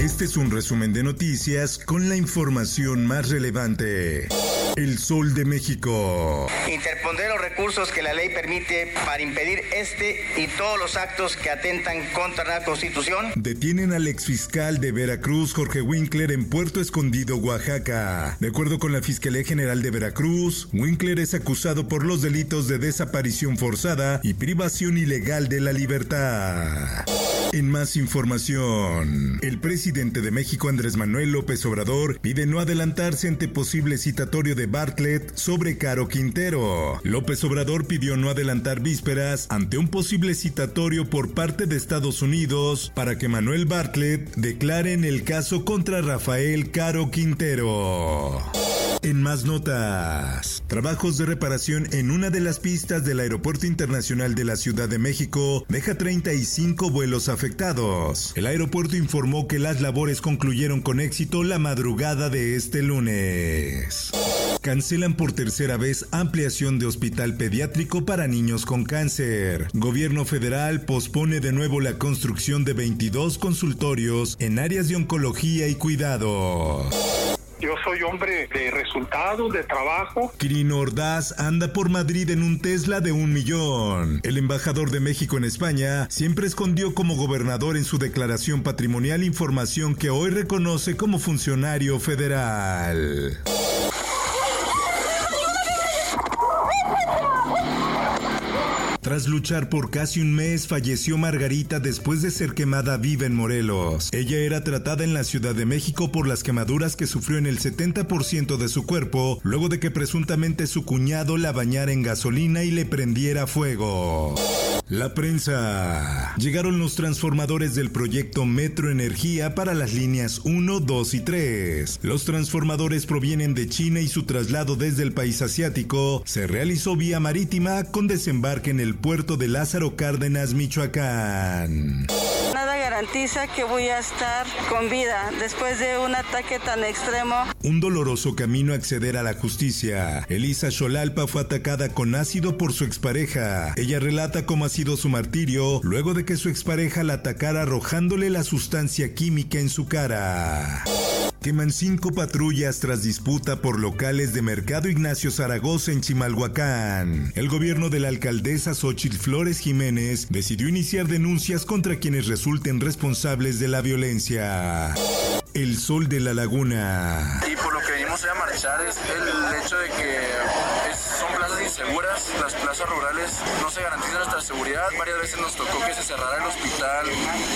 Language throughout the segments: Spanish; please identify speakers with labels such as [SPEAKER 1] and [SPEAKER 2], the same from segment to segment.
[SPEAKER 1] Este es un resumen de noticias con la información más relevante. El Sol de México.
[SPEAKER 2] Interpondré los recursos que la ley permite para impedir este y todos los actos que atentan contra la Constitución.
[SPEAKER 1] Detienen al exfiscal de Veracruz, Jorge Winkler, en Puerto Escondido, Oaxaca. De acuerdo con la Fiscalía General de Veracruz, Winkler es acusado por los delitos de desaparición forzada y privación ilegal de la libertad. En más información, el presidente de México, Andrés Manuel López Obrador, pide no adelantarse ante posible citatorio de Bartlett sobre Caro Quintero. López Obrador pidió no adelantar vísperas ante un posible citatorio por parte de Estados Unidos para que Manuel Bartlett declare en el caso contra Rafael Caro Quintero. En más notas, trabajos de reparación en una de las pistas del Aeropuerto Internacional de la Ciudad de México deja 35 vuelos afectados. El aeropuerto informó que las labores concluyeron con éxito la madrugada de este lunes. Cancelan por tercera vez ampliación de hospital pediátrico para niños con cáncer. Gobierno federal pospone de nuevo la construcción de 22 consultorios en áreas de oncología y cuidado.
[SPEAKER 3] Yo soy hombre de resultados, de trabajo.
[SPEAKER 1] Quirino Ordaz anda por Madrid en un Tesla de un millón. El embajador de México en España siempre escondió como gobernador en su declaración patrimonial información que hoy reconoce como funcionario federal. Tras luchar por casi un mes, falleció Margarita después de ser quemada viva en Morelos. Ella era tratada en la Ciudad de México por las quemaduras que sufrió en el 70% de su cuerpo, luego de que presuntamente su cuñado la bañara en gasolina y le prendiera fuego. La prensa. Llegaron los transformadores del proyecto Metro Energía para las líneas 1, 2 y 3. Los transformadores provienen de China y su traslado desde el país asiático se realizó vía marítima con desembarque en el puerto de Lázaro Cárdenas, Michoacán.
[SPEAKER 4] Nada garantiza que voy a estar con vida después de un ataque tan extremo.
[SPEAKER 1] Un doloroso camino a acceder a la justicia. Elisa Xolalpa fue atacada con ácido por su expareja. Ella relata cómo ha sido su martirio luego de que su expareja la atacara arrojándole la sustancia química en su cara. Queman cinco patrullas tras disputa por locales de Mercado Ignacio Zaragoza en Chimalhuacán. El gobierno de la alcaldesa Xochitl Flores Jiménez decidió iniciar denuncias contra quienes resulten responsables de la violencia. El sol de la laguna.
[SPEAKER 5] Y por lo que venimos a marchar es el hecho de que las plazas rurales no se garantiza nuestra seguridad. Varias veces nos tocó que se cerrara el hospital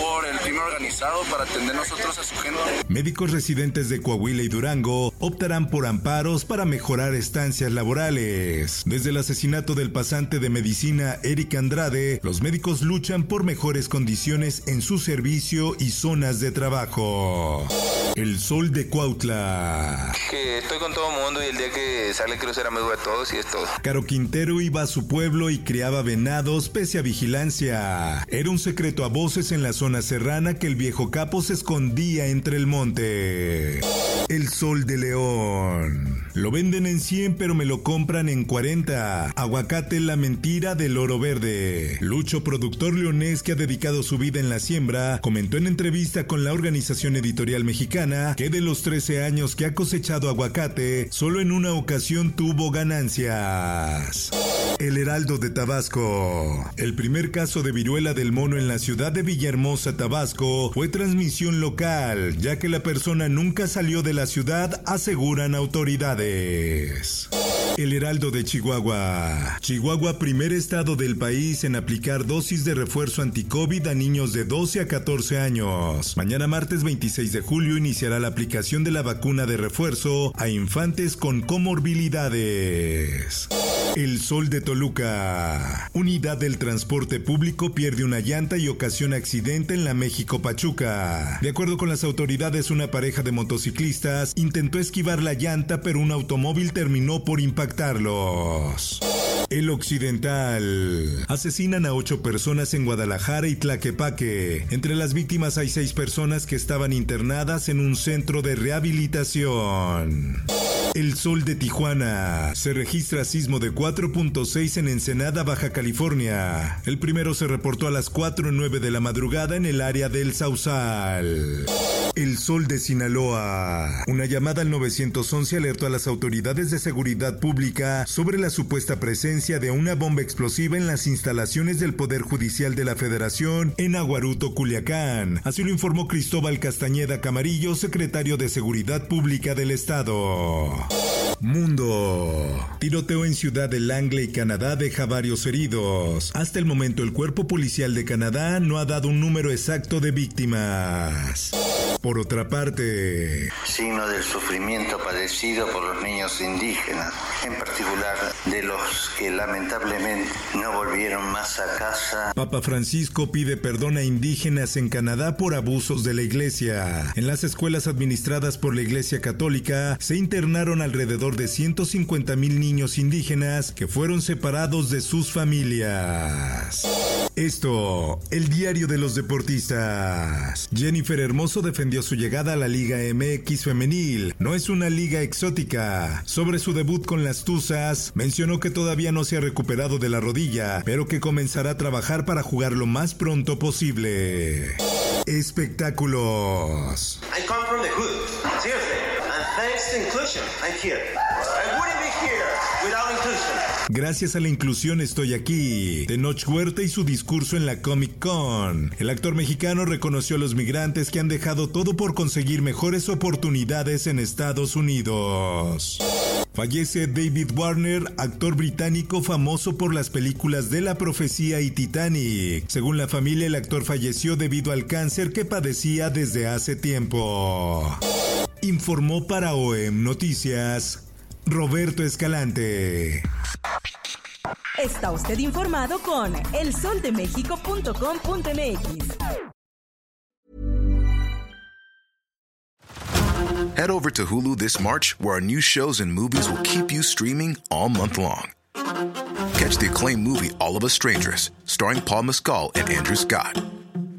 [SPEAKER 5] por el crimen organizado para atender nosotros a su gente.
[SPEAKER 1] Médicos residentes de Coahuila y Durango optarán por amparos para mejorar estancias laborales. Desde el asesinato del pasante de medicina Eric Andrade, los médicos luchan por mejores condiciones en su servicio y zonas de trabajo. El sol de Cuautla.
[SPEAKER 6] que estoy con todo el mundo y el día que sale quiero ser amigo de todos y es todo.
[SPEAKER 1] Caro Quintero iba a su pueblo y criaba venados pese a vigilancia. Era un secreto a voces en la zona serrana que el viejo capo se escondía entre el monte. El sol de León. Lo venden en 100 pero me lo compran en 40. Aguacate la mentira del oro verde. Lucho, productor leonés que ha dedicado su vida en la siembra, comentó en entrevista con la organización editorial mexicana que de los 13 años que ha cosechado aguacate, solo en una ocasión tuvo ganancias. El Heraldo de Tabasco. El primer caso de viruela del mono en la ciudad de Villahermosa, Tabasco, fue transmisión local, ya que la persona nunca salió de la ciudad, aseguran autoridades. El Heraldo de Chihuahua. Chihuahua, primer estado del país en aplicar dosis de refuerzo anti-COVID a niños de 12 a 14 años. Mañana martes 26 de julio iniciará la aplicación de la vacuna de refuerzo a infantes con comorbilidades. El Sol de Toluca. Unidad del transporte público pierde una llanta y ocasiona accidente en la México Pachuca. De acuerdo con las autoridades, una pareja de motociclistas intentó esquivar la llanta, pero un automóvil terminó por impactarlos. El Occidental. Asesinan a ocho personas en Guadalajara y Tlaquepaque. Entre las víctimas hay seis personas que estaban internadas en un centro de rehabilitación. El Sol de Tijuana. Se registra sismo de 4.6 en Ensenada, Baja California. El primero se reportó a las 4.09 de la madrugada en el área del Sausal. Sol de Sinaloa. Una llamada al 911 alertó a las autoridades de seguridad pública sobre la supuesta presencia de una bomba explosiva en las instalaciones del Poder Judicial de la Federación en Aguaruto, Culiacán. Así lo informó Cristóbal Castañeda Camarillo, secretario de Seguridad Pública del Estado. Mundo. Tiroteo en Ciudad de Langley, Canadá, deja varios heridos. Hasta el momento el cuerpo policial de Canadá no ha dado un número exacto de víctimas. Por otra parte,
[SPEAKER 7] signo del sufrimiento padecido por los niños indígenas, en particular de los que lamentablemente no volvieron más a casa.
[SPEAKER 1] Papa Francisco pide perdón a indígenas en Canadá por abusos de la iglesia. En las escuelas administradas por la Iglesia Católica se internaron alrededor de 150 mil niños indígenas que fueron separados de sus familias. Esto, el diario de los deportistas. Jennifer Hermoso defendió su llegada a la Liga MX femenil. No es una liga exótica. Sobre su debut con las Tuzas, mencionó que todavía no se ha recuperado de la rodilla, pero que comenzará a trabajar para jugar lo más pronto posible. Espectáculos.
[SPEAKER 8] I come from the hood.
[SPEAKER 1] Gracias a la inclusión estoy aquí. Tenoch Huerta y su discurso en la Comic Con. El actor mexicano reconoció a los migrantes que han dejado todo por conseguir mejores oportunidades en Estados Unidos. Fallece David Warner, actor británico famoso por las películas de La Profecía y Titanic. Según la familia, el actor falleció debido al cáncer que padecía desde hace tiempo. Informó para OEM Noticias Roberto Escalante.
[SPEAKER 9] Está usted informado con elsoldemexico.com.mx.
[SPEAKER 10] Head over to Hulu this March, where our new shows and movies will keep you streaming all month long. Catch the acclaimed movie All of Us Strangers, starring Paul Mescal and Andrew Scott.